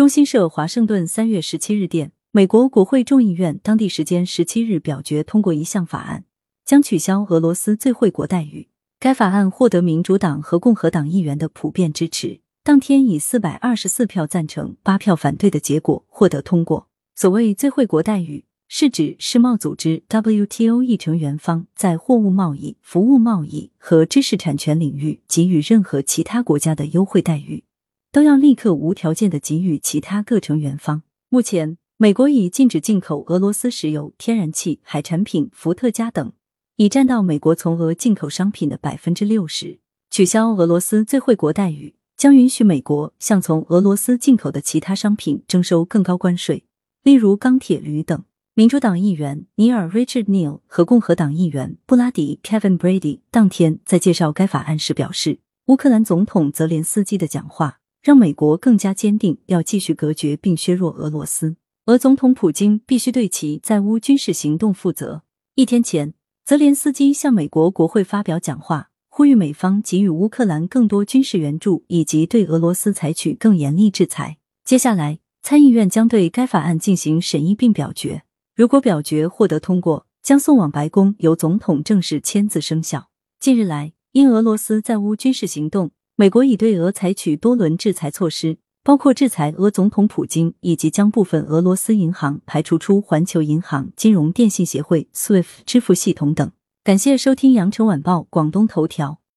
中新社华盛顿三月十七日电，美国国会众议院当地时间十七日表决通过一项法案，将取消俄罗斯最惠国待遇。该法案获得民主党和共和党议员的普遍支持，当天以四百二十四票赞成、八票反对的结果获得通过。所谓最惠国待遇，是指世贸组织 WTO 议成员方在货物贸易、服务贸易和知识产权领域给予任何其他国家的优惠待遇。都要立刻无条件的给予其他各成员方。目前，美国已禁止进口俄罗斯石油、天然气、海产品、伏特加等，已占到美国从俄进口商品的百分之六十。取消俄罗斯最惠国待遇，将允许美国向从俄罗斯进口的其他商品征收更高关税，例如钢铁、铝等。民主党议员尼尔 Richard Neal 和共和党议员布拉迪 Kevin Brady 当天在介绍该法案时表示，乌克兰总统泽连斯基的讲话。让美国更加坚定要继续隔绝并削弱俄罗斯，俄总统普京必须对其在乌军事行动负责。一天前，泽连斯基向美国国会发表讲话，呼吁美方给予乌克兰更多军事援助，以及对俄罗斯采取更严厉制裁。接下来，参议院将对该法案进行审议并表决。如果表决获得通过，将送往白宫，由总统正式签字生效。近日来，因俄罗斯在乌军事行动。美国已对俄采取多轮制裁措施，包括制裁俄总统普京，以及将部分俄罗斯银行排除出环球银行金融电信协会 SWIFT 支付系统等。感谢收听羊城晚报广东头条。